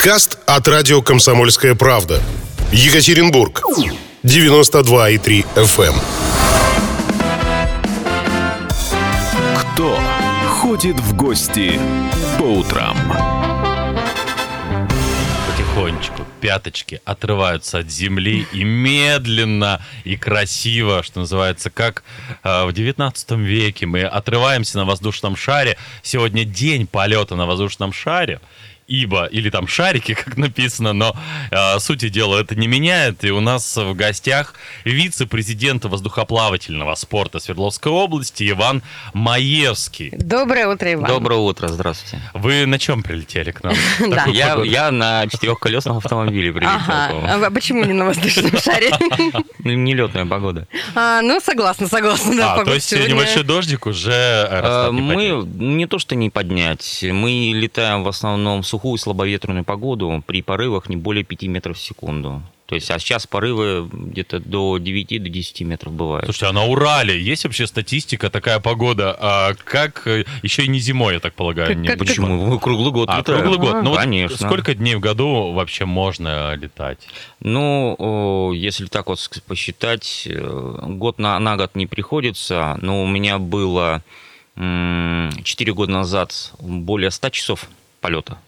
Подкаст от радио «Комсомольская правда». Екатеринбург. 92,3 FM. Кто ходит в гости по утрам? потихонечку пяточки отрываются от земли и медленно и красиво, что называется, как э, в 19 веке мы отрываемся на воздушном шаре. Сегодня день полета на воздушном шаре ибо, или там шарики, как написано, но э, сути дела это не меняет. И у нас в гостях вице-президент воздухоплавательного спорта Свердловской области Иван Маевский. Доброе утро, Иван. Доброе утро, здравствуйте. Вы на чем прилетели к нам? Да. Я, на четырехколесном автомобиле прилетел. Ага. А почему не на воздушном шаре? Нелетная погода. А, ну, согласна, согласна. А, то есть небольшой дождик уже не Мы не то что не поднять, мы летаем в основном в сухую слабоветренную погоду при порывах не более 5 метров в секунду. То есть, а сейчас порывы где-то до 9 до 10 метров бывают. Слушайте, а на Урале есть вообще статистика, такая погода? А как э, еще и не зимой, я так полагаю? Как- не как-? Почему? Мы круглый год А, летаем. круглый год. Ну, вот Конечно. сколько дней в году вообще можно летать? Ну, если так вот посчитать, э, год на, на год не приходится, но у меня было 4 года назад более 100 часов полета.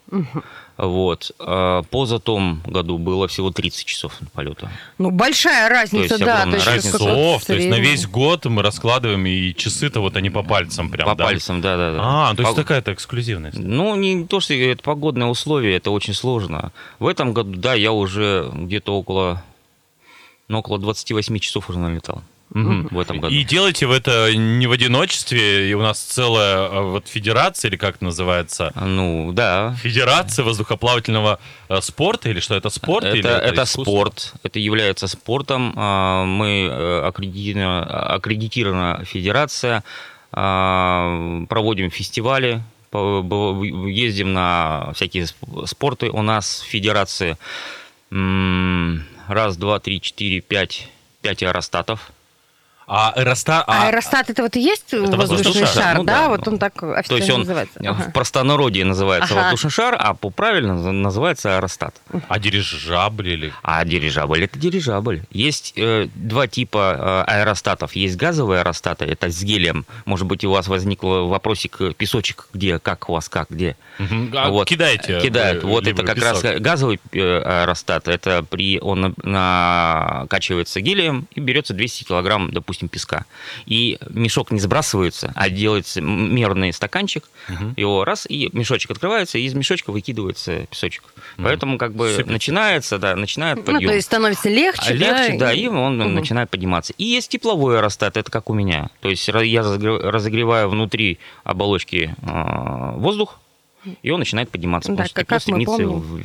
Вот. А позатом году было всего 30 часов полета. Ну, большая разница, есть да. огромная есть разница. Часов, то есть на весь год мы раскладываем, и часы-то вот они по пальцам прям, По да? пальцам, да, да, да. А, то есть По- такая-то эксклюзивность. Ну, не то, что это погодные условия, это очень сложно. В этом году, да, я уже где-то около, ну, около 28 часов уже налетал. Мгм. В этом году. И делаете в это не в одиночестве, и у нас целая э, вот федерация, или как это называется, Ну, да. Федерация воздухоплавательного э, спорта, или что это спорт? или Это, это искусство? спорт, это является спортом. А, Мы э, аккредитирована, аккредитирована федерация, а, проводим фестивали, ездим на всякие сп- спорты. У нас в федерации раз, два, три, четыре, пять, пять аэростатов. А аэроста... А а- аэростат это вот и есть воздушный воздушный шар, шар, ну да? да. Вот он так То есть официально он называется. в Ага. простонародье называется Ага. воздушный шар, а по правильно называется аэростат. а дирижабль или... А дирижабль это дирижабль. Есть э, два типа э, аэростатов. Есть газовые аэростаты, это с гелием. Может быть, у вас возник вопросик, э, песочек где, как у вас, как, где. А Вот. Кидаете. Кидают. вы Вот либо это как песок. раз газовый э, аэростат. Это при он на- накачивается гелием и берется 200 килограмм, допустим, песка. И мешок не сбрасывается, а делается мерный стаканчик. Мгм. Его раз, и мешочек открывается, и из мешочка выкидывается песочек. Мгм. Поэтому как бы Сыпется. начинается, да, начинает Ну, подъем. то есть становится легче, А легче, да, и- и он Мгм. начинает подниматься. И есть тепловой аэростат, это как у меня. То есть я разогре- разогреваю внутри оболочки э, воздух, и он начинает подниматься. Да, потому что как- как мы помним. в-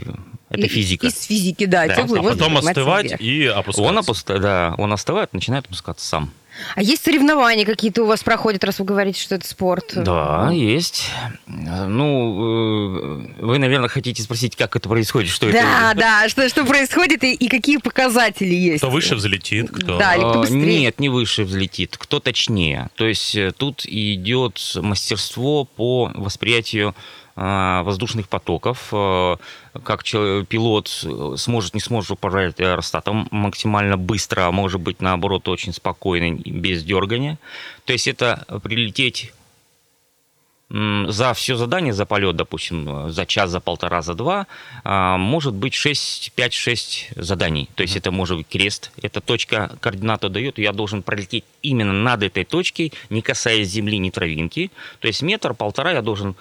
Это И- физика. Из физики, да. Да. теплый А потом остывать вверх. и опускаться. Он, опуста- да, он остывает, начинает опускаться сам. А есть соревнования какие-то у вас проходят, раз вы говорите, что это спорт? Да, есть. Ну, э, вы, наверное, хотите спросить, как это происходит, что Да, это... да, что, что происходит и, и какие показатели есть? Кто выше взлетит, кто... Да, или кто быстрее? Нет, не выше взлетит, кто точнее. То есть э, тут идет мастерство по восприятию воздушных потоков, э, как пилот э, сможет, не сможет управлять аэростатом максимально быстро, а может быть, наоборот, очень спокойно, без дергания. То есть это прилететь за все задание, за полет, допустим, за час, за полтора, за два, а, может быть 6, 5-6 заданий. То есть это может быть крест, эта точка координату дает, я должен пролететь именно над этой точкой, не касаясь земли, ни травинки. То есть метр-полтора я должен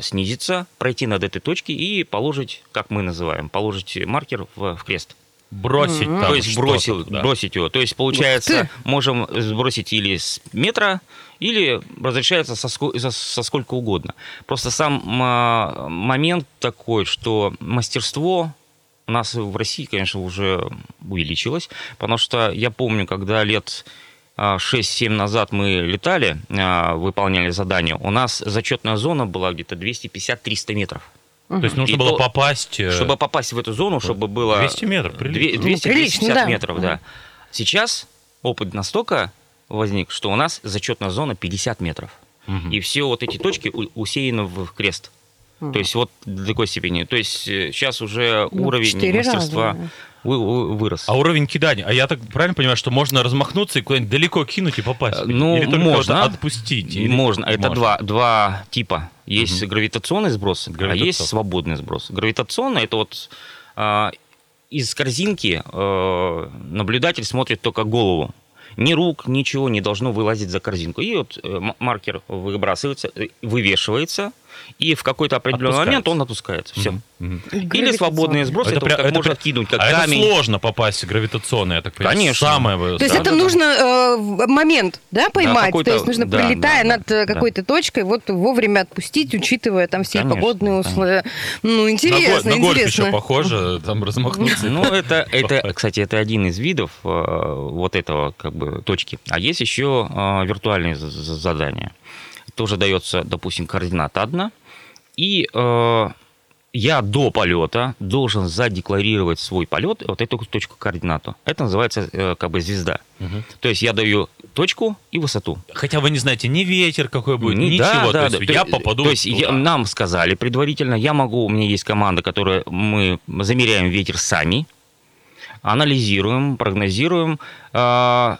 снизиться, пройти над этой точкой и положить, как мы называем, положить маркер в, в крест. Бросить там То есть бросил, туда. бросить его. То есть, получается, можем сбросить или с метра, или разрешается со, ско- со- со сколько угодно. Просто сам ма- момент такой, что мастерство у нас в России, конечно, уже увеличилось, потому что я помню, когда лет а, 6-7 назад мы летали, а, выполняли задание, у нас зачетная зона была где-то 250-300 метров. То есть нужно И было то- попасть... э, Чтобы попасть в эту зону, чтобы было... 200 метров, прилично. Две- Ну, прилично, 200-250 да. метров, да. Сейчас опыт настолько возник, что у нас зачетная зона 50 метров. Мгм. И все вот эти точки усеяны в крест. То есть вот до такой степени. То есть сейчас уже Ну, уровень четыре раза, мастерства да. Вы- вы- вырос. А уровень кидания? А я так правильно понимаю, что можно размахнуться и куда-нибудь далеко кинуть и попасть? Э, ну, Или можно. отпустить? Или- Можно. Это Можно. Два, два типа. Есть Мгм. гравитационный сброс, а Гравитационный. есть свободный сброс. Гравитационный это вот а, из корзинки э, наблюдатель смотрит только голову. Ни рук, ничего не должно вылазить за корзинку. И вот э, маркер выбрасывается, э, вывешивается, и в какой-то определенный момент он отпускается. Все. Мгм, мгм. Или свободный сброс, это, вот пря- как можно пря- кинуть, как а камень. это сложно попасть в гравитационное, я так понимаю. Конечно. Самое То есть да? это да, да. нужно э, момент, да, поймать? какой-то- То есть нужно, да, пролетая да, да, над э, да. какой-то точкой, вот вовремя отпустить, учитывая там все Конечно, погодные конечно. условия. Ну, На, го- интересно, на гольф интересно. еще похоже, там размахнуться. Ну, это, это, кстати, это один из видов э, вот этого как бы точки. А есть еще э, виртуальные задания. Тоже дается, допустим, координата одна. И э, я до полета должен задекларировать свой полет, вот эту точку координату. Это называется э, как бы звезда. Мгм. То есть я даю точку и высоту. Хотя вы не знаете ни ветер какой будет, Не- ничего. да, то да, есть да. я попаду То есть туда. я- нам сказали предварительно, я могу, у меня есть команда, которая мы замеряем ветер сами, анализируем, прогнозируем, а,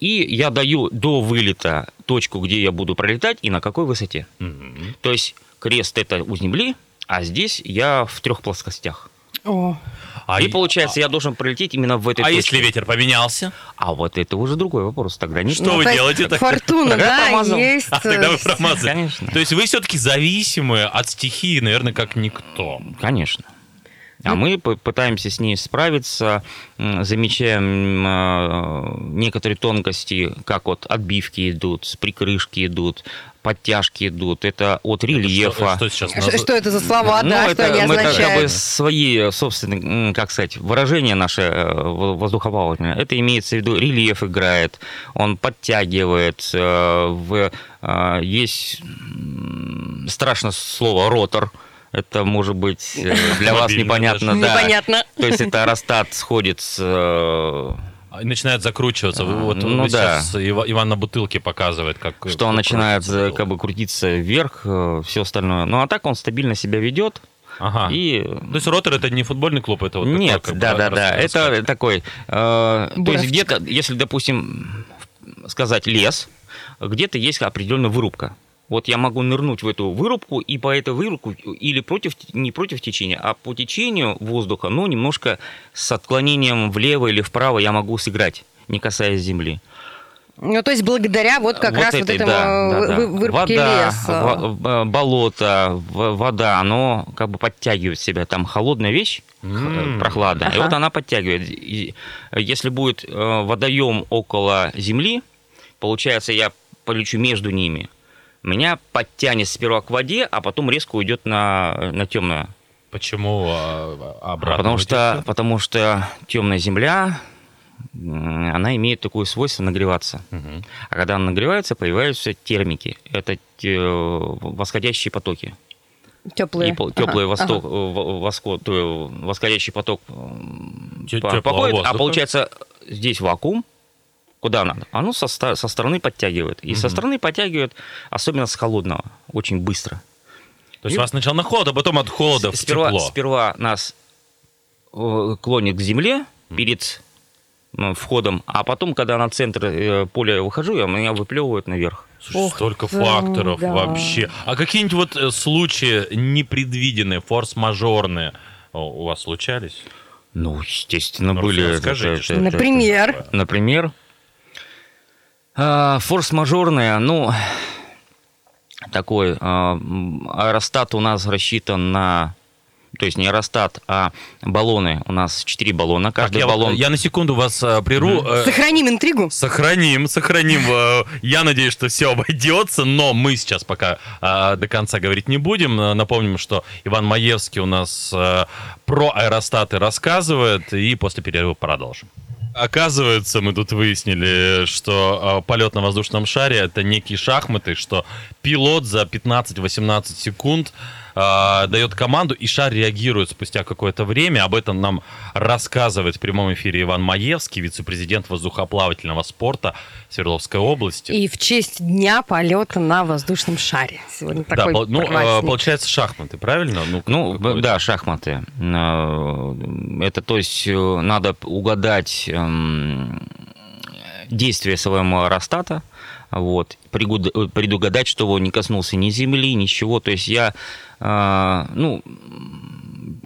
и я даю до вылета точку, где я буду пролетать и на какой высоте. Мгм. То есть крест это у земли, а здесь я в трех плоскостях. О, А, и получается, я должен пролететь именно в этой а точке. если ветер поменялся? А вот это уже другой вопрос. Тогда не Что ну, вы то делаете тогда? Фортуна, да, промазал. есть. А тогда вы э, промазали. Конечно. То есть вы все-таки зависимы от стихии, наверное, как никто. Конечно. А мы пытаемся с ней справиться, замечаем э, некоторые тонкости, как вот отбивки идут, прикрышки идут, подтяжки идут. Это от рельефа. Что, что сейчас? Ш- Что это за слова, Ну, да, это, что они мы это как бы означают? свои собственные, как сказать, выражения наши э, воздухоплавательные. Это имеется в виду рельеф играет, он подтягивает. э, В, э, есть страшно слово ротор. Это может быть э, для вас непонятно, даже. да. Непонятно. То есть это аэростат сходит с э, И начинает закручиваться. Вы- Вот Ну вы да. сейчас Ива- Иван на бутылке показывает, как... что он начинает э, дело. как бы крутиться вверх, все остальное. Ну а так он стабильно себя ведет. Ага. И То есть Ротор это не футбольный клуб, это вот Нет, как бы, да, да, да. Это такой. э, то есть где-то, если, допустим, сказать лес, где-то есть определенная вырубка. Вот я могу нырнуть в эту вырубку и по этой вырубку или против не против течения, а по течению воздуха, но немножко с отклонением влево или вправо я могу сыграть, не касаясь земли. Ну, то есть благодаря вот как раз вот этой, этому да, да, вы- да. вы- вырубке Вода, леса. в- болото, в- вода, оно как бы подтягивает себя. Там холодная вещь, э, прохладная, и Ага. вот она подтягивает. И если будет э, водоем около земли, получается, я полечу между ними, меня подтянет сперва к воде, а потом резко уйдет на, на темное. Почему а, обратно? потому, что, потому что темная земля, она имеет такое свойство нагреваться. Мгм. А когда она нагревается, появляются термики. Это те, восходящие потоки. Теплые. И пол- Ага, теплый восток, ага. э, восход, то есть восходящий поток Тё- походит, а получается здесь вакуум, куда надо, оно со, со стороны подтягивает. И со Мгм. стороны подтягивает, особенно с холодного, очень быстро. То есть вас сначала на холод, а потом от холода в сперва, тепло. сперва нас э, клонит к земле перед входом, а потом, когда на центр э, поля выхожу, я, меня выплевывают наверх. Слушай, Ох столько факторов да. вообще. А какие-нибудь вот э, случаи непредвиденные, форс-мажорные у вас случались? Ну, естественно, Ну, были. расскажите, это- что это- Например? такое? Например, форс-мажорная, ну, такой а, аэростат у нас рассчитан на... То есть не аэростат, а баллоны. У нас 4 баллона. Так, Каждый я, баллон... я на секунду вас э, прерву. Э, Сохраним интригу. Сохраним, сохраним. Э, Я надеюсь, что все обойдется, но мы сейчас пока э, до конца говорить не будем. Э, Напомним, что Иван Маевский у нас э, про аэростаты рассказывает, и после перерыва продолжим. Оказывается, мы тут выяснили, что э, полет на воздушном шаре это некие шахматы, что пилот за 15-18 секунд э, дает команду, и шар реагирует спустя какое-то время. Об этом нам рассказывает в прямом эфире Иван Маевский, вице-президент воздухоплавательного спорта Свердловской области. И в честь дня полета на воздушном шаре. Сегодня да, такой пол- ну, э, праздник. получается шахматы, правильно? Ну, какой-то. да, шахматы. Э, Это, то есть, э, надо угадать эм, действия своего аэростата, вот, э, предугадать, чтобы он не коснулся ни земли, ничего. То есть я, э, ну,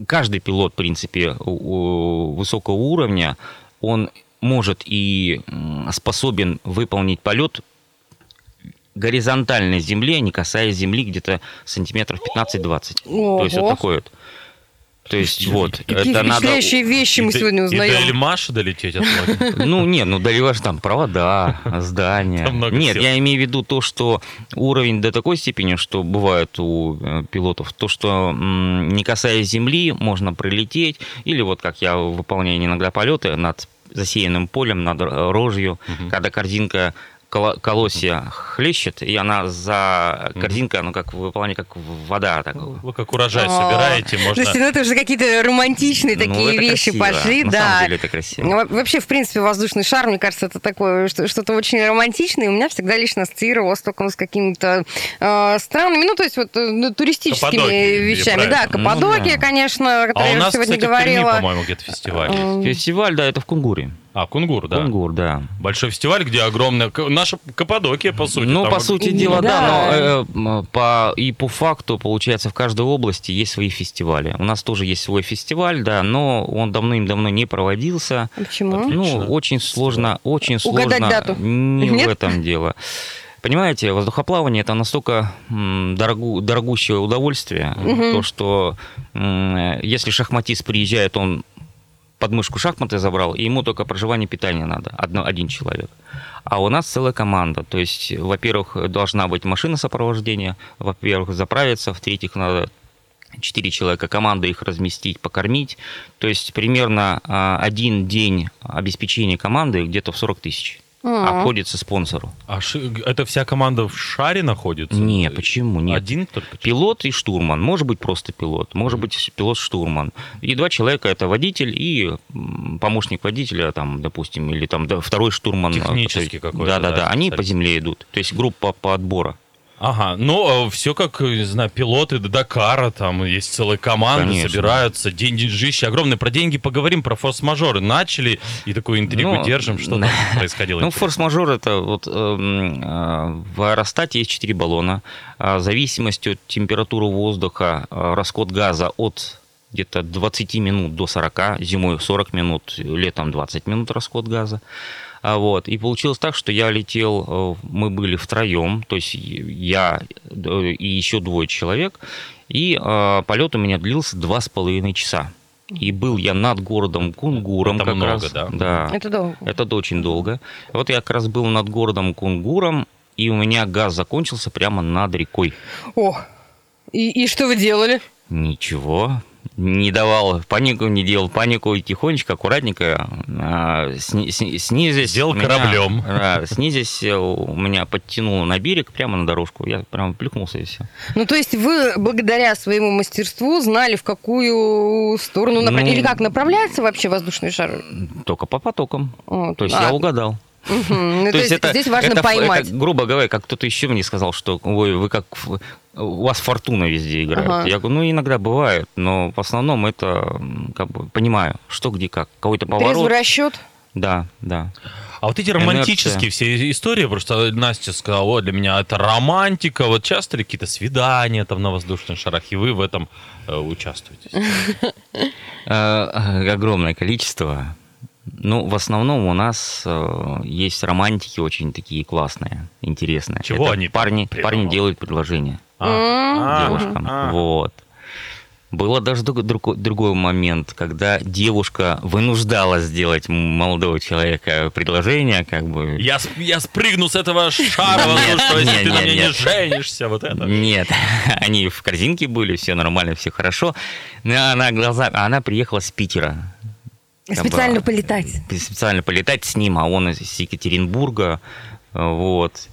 каждый пилот, в принципе, высокого уровня, он может и способен выполнить полет горизонтально земле, не касаясь земли где-то сантиметров 15-20. То есть вот такой вот. То есть вот. Какие это надо... вещи мы И до- сегодня И до узнаем. Эльмаша долететь от. Ну, нет, ну доливаешь там провода, здания. Нет, я имею в виду то, что уровень до такой степени, что бывает у э, пилотов, то, что не касаясь земли, можно прилететь, или вот как я выполняю иногда полеты над засеянным полем, над рожью, когда корзинка колосья хлещет, и она за корзинка, ну, как выполняет, как вода. Так. Вы как урожай А, собираете, можно... Слушайте, ну это уже какие-то романтичные Ну, такие вещи пошли, На да. самом деле это красиво. Во- Вообще, в принципе, воздушный шар, мне кажется, это такое что- что-то очень романтичное. У меня всегда лично ассоциировалось только с какими-то э, странами, ну, то есть вот э, ну, туристическими вещами. Да. Каппадокия, Ну, да. конечно, о А которой у я нас, сегодня кстати, в Перми, говорила. по-моему, где-то фестиваль. Фестиваль, да, это в Кунгуре. А, Кунгур, да. Кунгур, да. Большой фестиваль, где огромная... Наша Каппадокия, по сути. Ну, Там по ог- сути Да. дела, да, но э, по, и по факту, получается, в каждой области есть свои фестивали. У нас тоже есть свой фестиваль, да, но он давным-давно не проводился. А Почему? Отлично. Ну, очень сложно, очень Угадать сложно. дату. Не Нет? в этом дело. Понимаете, воздухоплавание это настолько дорогу- дорогущее удовольствие, то что если шахматист приезжает, он подмышку шахматы забрал, и ему только проживание питание надо, одно, один человек. А у нас целая команда. То есть, во-первых, должна быть машина сопровождения, во-первых, заправиться, в-третьих, надо четыре человека, команда их разместить, покормить. То есть примерно а, один день обеспечения команды где-то в 40 тысяч. А. Обходится спонсору. А ши- это вся команда в шаре находится? Не, почему нет? Один только? Пилот и штурман. Может быть просто пилот, может быть пилот-штурман. И два человека это водитель и помощник водителя, там, допустим, или там да, второй штурман. Технический какой-то, Да, да, да, да. Они по земле идут. То есть группа по отбора. Ага, ну, все как, не знаю, пилоты до Дакара, там есть целые команды, Конечно. собираются, день деньжище огромное. Про деньги поговорим, про форс-мажоры начали, и такую интригу Ну, держим, что там происходило. Ну, форс-мажор это вот эм, э, в аэростате есть 4 баллона. А В зависимости от температуры воздуха, э, расход газа от где-то 20 минут до 40, зимой 40 минут, летом 20 минут расход газа. А Вот. И получилось так, что я летел, э, мы были втроем, то есть я и еще двое человек, и э, полет у меня длился два с половиной часа. И был я над городом Кунгуром Это как много, раз. да? Да. Это долго. Это очень долго. Вот я как раз был над городом Кунгуром, и у меня газ закончился прямо над рекой. О, и, и что вы делали? Ничего. Не давал панику, не делал панику, и тихонечко, аккуратненько а, сни- сни- снизясь. Сделал меня- кораблем. да, снизясь, у меня подтянуло на берег, прямо на дорожку. Я прямо плюхнулся и все. Ну, то есть вы благодаря своему мастерству знали, в какую сторону направить? Ну, Или как направляется вообще воздушный шар? Только по потокам. Вот. То есть А, я угадал. мгм. Ну, то, есть здесь важно это, поймать. это, грубо говоря, как кто-то еще мне сказал, что ой, вы как у вас фортуна везде играет. Ага. Я говорю, ну иногда бывает, но в основном это как бы понимаю, что где как. Какой-то Трезвый поворот. расчет. Да, да. А вот эти Инерция. романтические все истории, просто Настя сказала, о, для меня это романтика, вот часто ли какие-то свидания там на воздушных шарах, и вы в этом э, участвуете? Э, огромное количество. Ну, в основном у нас э, есть романтики очень такие классные, интересные. Чего Это они парни, парни делают предложение А, девушкам. а. Вот. Было даже друг- друг- другой момент, когда девушка вынуждала сделать молодого человека предложение, как бы. Я, сп- я спрыгну с этого шара воздушного, если нет, ты на мне не женишься, вот это. Нет, они в корзинке были, все нормально, все хорошо. Но она глаза, а она приехала с Питера. Специально полетать. специально полетать с ним, а он из Екатеринбурга, вот.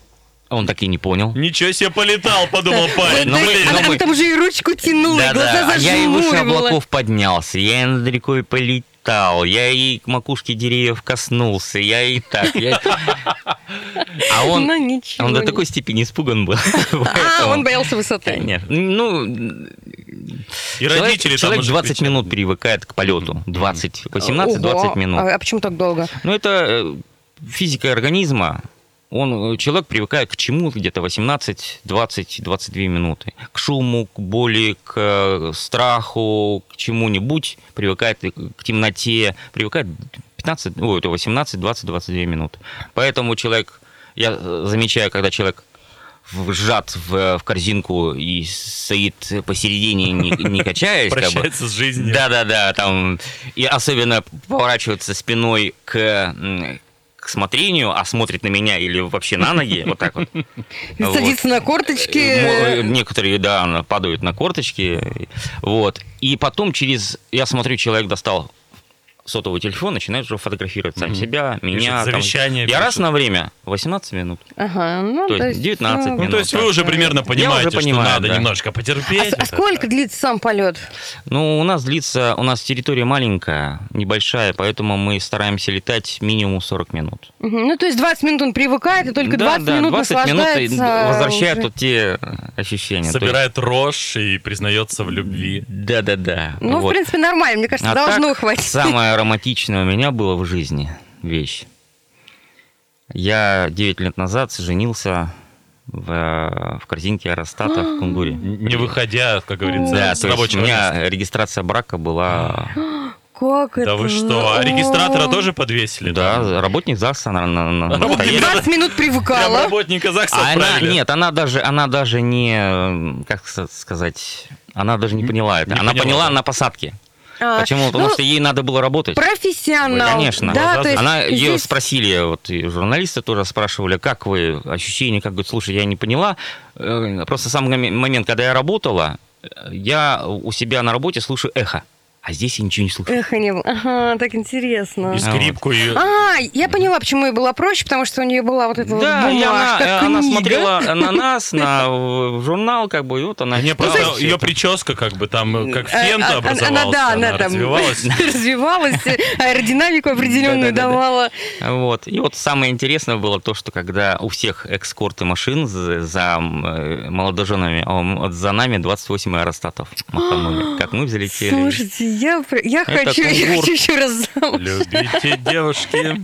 Он так и не понял. Ничего себе полетал, подумал парень. Ну, мы- Она ну, там- мы- там уже и ручку тянула, и глаза Да-да, а я и выше облаков поднялся, я и над рекой полетал, я и к макушке деревьев коснулся, я и так. я- А он, Ну, ничего. он до такой степени испуган был. А, он боялся высоты. Конечно. Ну, И человек, родители там человек уже 20 кричали. минут привыкает к полету. 20, 18-20 Ого. минут. А, а почему так долго? Ну, это э, физика организма. Он, э, человек привыкает к чему где-то 18, 20, 22 минуты. К шуму, к боли, к э, страху, к чему-нибудь. Привыкает и к темноте. Привыкает 15, ой, это 18, 20, 22 минуты. Поэтому человек, я э, замечаю, когда человек вжат в, в корзинку и стоит посередине, не, не качаясь, как бы, Прощается с жизнью. да-да-да, там и особенно поворачиваться спиной к, к смотрению, а смотрит на меня или вообще на ноги, вот так вот. Садиться на корточки. Мо- Некоторые, да, падают на корточки, вот. И потом через, я смотрю, человек достал сотовый телефон, начинает уже фотографировать сам Мгм. себя, меня. Пишет там. завещание, Я раз на время, 18 минут. Ага, ну, То есть 19 ну, Ну, минут. то есть вы уже примерно понимаете, что понимаю, надо да. немножко А, потерпеть. а Это- сколько длится сам полет? Ну, у нас длится, у нас территория маленькая, небольшая, поэтому мы стараемся летать минимум 40 минут. Мгм. Ну, то есть 20 минут он привыкает, и только Да, 20 да, минут 20 минут и наслаждается возвращает уже. вот те ощущения. То есть- Собирает рожь и признается в любви. Да-да-да. Ну, в вот. принципе, нормально, мне кажется, А должно так, хватить. Самое романтичное у меня было в жизни вещь. Я 9 лет назад женился в, в корзинке аэростата в Кунгуре. Не выходя, как говорится, Да, с у рабочего места. меня регистрация брака была... Как это? Да вы что, а регистратора тоже подвесили? Да, работник ЗАГСа на, на, на- настоящий. 20 минут привыкала. работника ЗАГСа А она, нет, она даже, она даже не, как сказать, она даже не поняла это. Не она поняла, поняла да. на посадке. А, Почему? Потому ну, что ей надо было работать. Профессионал. Конечно. Да, то есть Она ее здесь- спросили, вот и журналисты тоже спрашивали, как вы, ощущения, как говорит, слушай, я не поняла. Э, Просто сам моме- момент, когда я работала, э, я у себя на работе слушаю эхо, а здесь я ничего не слышу. Эхо не было. Ага, так интересно. И скрипку, и... А, я поняла, почему ей было проще, потому что у нее была вот эта Да, вот она, бумажка, э, она книга. смотрела на нас, на журнал, как бы, и вот она Не, читала просто ее это. прическа как бы там, как А, фента а, образовалась, Она, да, она, там развивалась. развивалась, аэродинамику определенную давала. Вот. И вот самое интересное было то, что когда у всех экскорты машин за, э, молодоженами, а за нами 28 аэростатов. Как мы взлетели. Слушайте, я, я Это хочу, я хочу еще раз замуж. Любите девушки.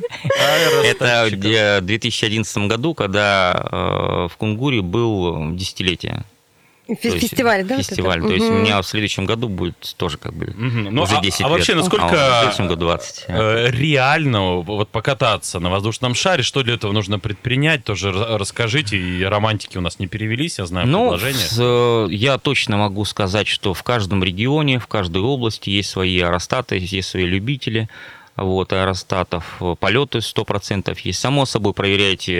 Это в 2011 году, когда э, в Кунгуре был десятилетие. Фе- То есть Фестиваль, да? вот это? Фестиваль. То есть у Мгм. меня в следующем году будет тоже как бы Мгм. Ну, уже а- 10 а вообще, лет. насколько- А в следующем году 20. Э, реально вот покататься на воздушном шаре, что для этого нужно предпринять, тоже ра- расскажите, и романтики у нас не перевелись, я знаю, Ну, предложение. с- э, я точно могу сказать, что в каждом регионе, в каждой области есть свои аэростаты, есть свои любители вот, аэростатов. Полеты 100% есть. Само собой, проверяйте,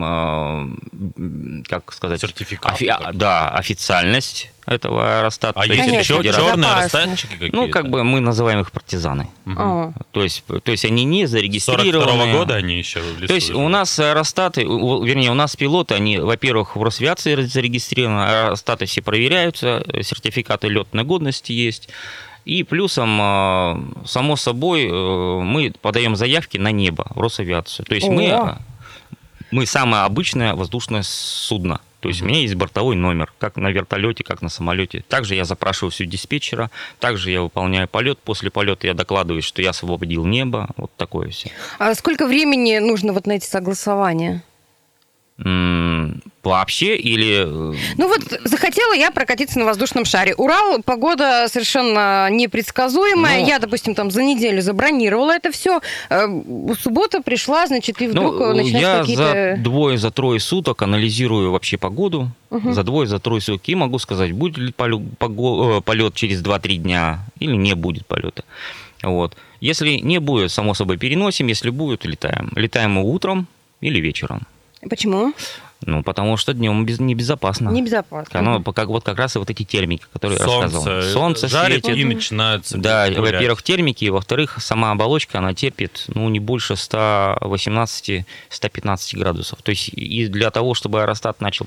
э, как сказать... Сертификат офи- а, да, официальность этого аэростата. А То есть еще черные аэростатчики какие-то? Ну, как бы мы называем их партизаны. А. То есть, то есть они не 42 зарегистрированы. года они еще в лесу То есть у живут. нас аэростаты, у- вернее, у нас пилоты, они, во-первых, в Росавиации зарегистрированы, аэростаты все проверяются, э, сертификаты летной годности есть. И плюсом, э, само собой, э, мы подаем заявки на небо, в Росавиацию. То есть мы, О. э, мы самое обычное воздушное судно. То есть у меня есть бортовой номер, как на вертолете, как на самолете. Также я запрашиваю все диспетчера, также я выполняю полет. После полета я докладываю, что я освободил небо. Вот такое все. А сколько времени нужно вот на эти согласования? Вообще или... э, Ну вот захотела я прокатиться на воздушном шаре. Урал, погода совершенно непредсказуемая. Ну. я, допустим, там за неделю забронировала это все. Суббота пришла, значит, и вдруг Ну, начинаются я какие-то... за двое, за трое суток анализирую вообще погоду. Мгм. За двое, за трое суток. И могу сказать, будет ли э, полет через 2-3 дня или не будет полета. Вот. Если не будет, само собой, переносим. Если будет, летаем. Летаем мы утром или вечером. Почему? Ну, потому что днем без, небезопасно. Небезопасно. Оно, как, вот как раз и вот эти термики, которые я Солнце, рассказывал. Солнце жарит светит. и начинаются Да, гулять. во-первых, термики, во-вторых, сама оболочка, она терпит, ну, не больше 118-115 градусов. То есть и для того, чтобы аэростат начал,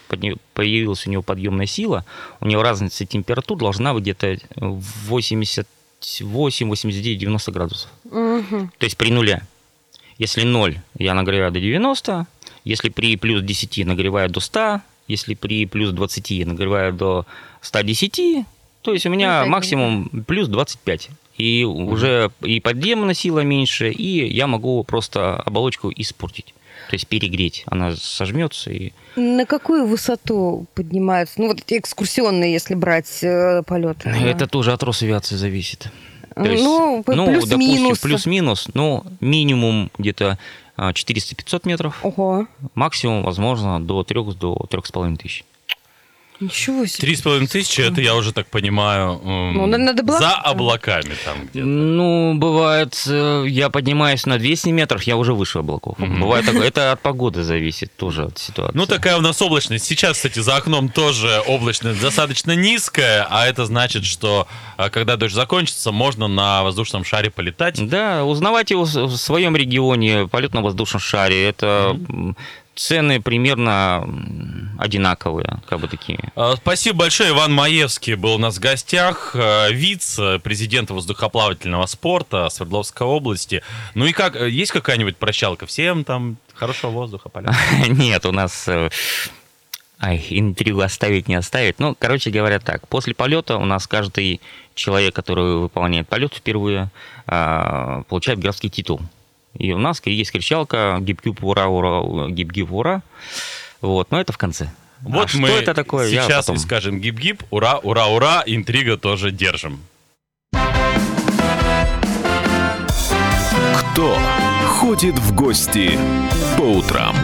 появилась у него подъемная сила, у него разница температур должна быть где-то 88, 89, 90 градусов. Мгм. То есть при нуле. Если 0, я нагреваю до 90, если при плюс 10 нагреваю до 100, если при плюс 20 я нагреваю до 110, то есть у меня Ну, максимум плюс 25. И уже и подъемная сила меньше, и я могу просто оболочку испортить. То есть перегреть. Она сожмется и... На какую высоту поднимаются? Ну, вот эти экскурсионные, если брать э, полеты. Это тоже от Росавиации зависит. То есть, ну, ну, плюс-минус. допустим, плюс-минус, ну, минимум где-то 400-500 метров. Ого, Максимум, возможно, до 3 до 3,5 тысяч. Ничего себе. Три с половиной тысячи, это я уже так понимаю, м, Ну, надо- было- за облаками там где-то. Ну, бывает, э, я поднимаюсь на 200 метров, я уже выше облаков. Мгм. Бывает такое. Это от погоды зависит тоже от ситуации. Ну, такая у нас облачность. Сейчас, кстати, за окном тоже облачность достаточно низкая, а это значит, что а, когда дождь закончится, можно на воздушном шаре полетать. Да, узнавайте в в своем регионе полет-на-воздушном шаре. Это м, цены примерно одинаковые, как бы такие. А, Спасибо большое. Иван Маевский был у нас в гостях, э, вице-президент воздухоплавательного спорта Свердловской области. Ну и как, э, есть какая-нибудь прощалка всем там? Хорошего воздуха, поля. Нет, у нас... э, Ай, интригу оставить, не оставить. Ну, короче говоря так, после полета у нас каждый человек, который выполняет полет впервые, а, получает графский титул. И у нас есть кричалка гип-гип ура, ура, гип-гип ура. Вот, но это в конце. Вот А что мы это такое, сейчас потом- скажем гип-гип, ура, ура, ура, интрига тоже держим. Кто ходит в гости по утрам?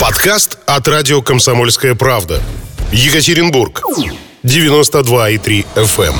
Подкаст от радио «Комсомольская правда». Екатеринбург. 92,3 FM.